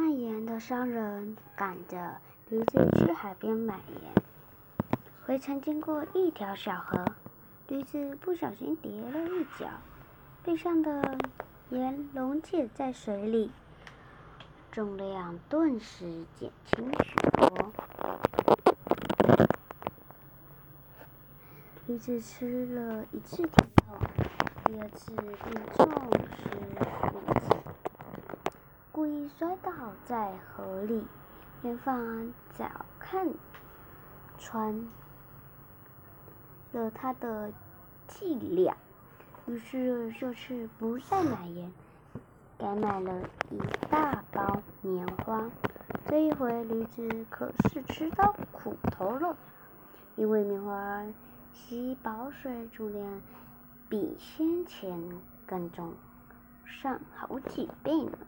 卖盐的商人赶着驴子去海边买盐，回程经过一条小河，驴子不小心跌了一跤，背上的盐溶解在水里，重量顿时减轻许多。驴子吃了一次甜头，第二次便重视，故意摔倒在河里。元芳早看穿了他的伎俩，于是这次不再买盐，改买了一大包棉花。这一回，驴子可是吃到苦头了，因为棉花。吸饱水重量比先前更重上好几倍呢。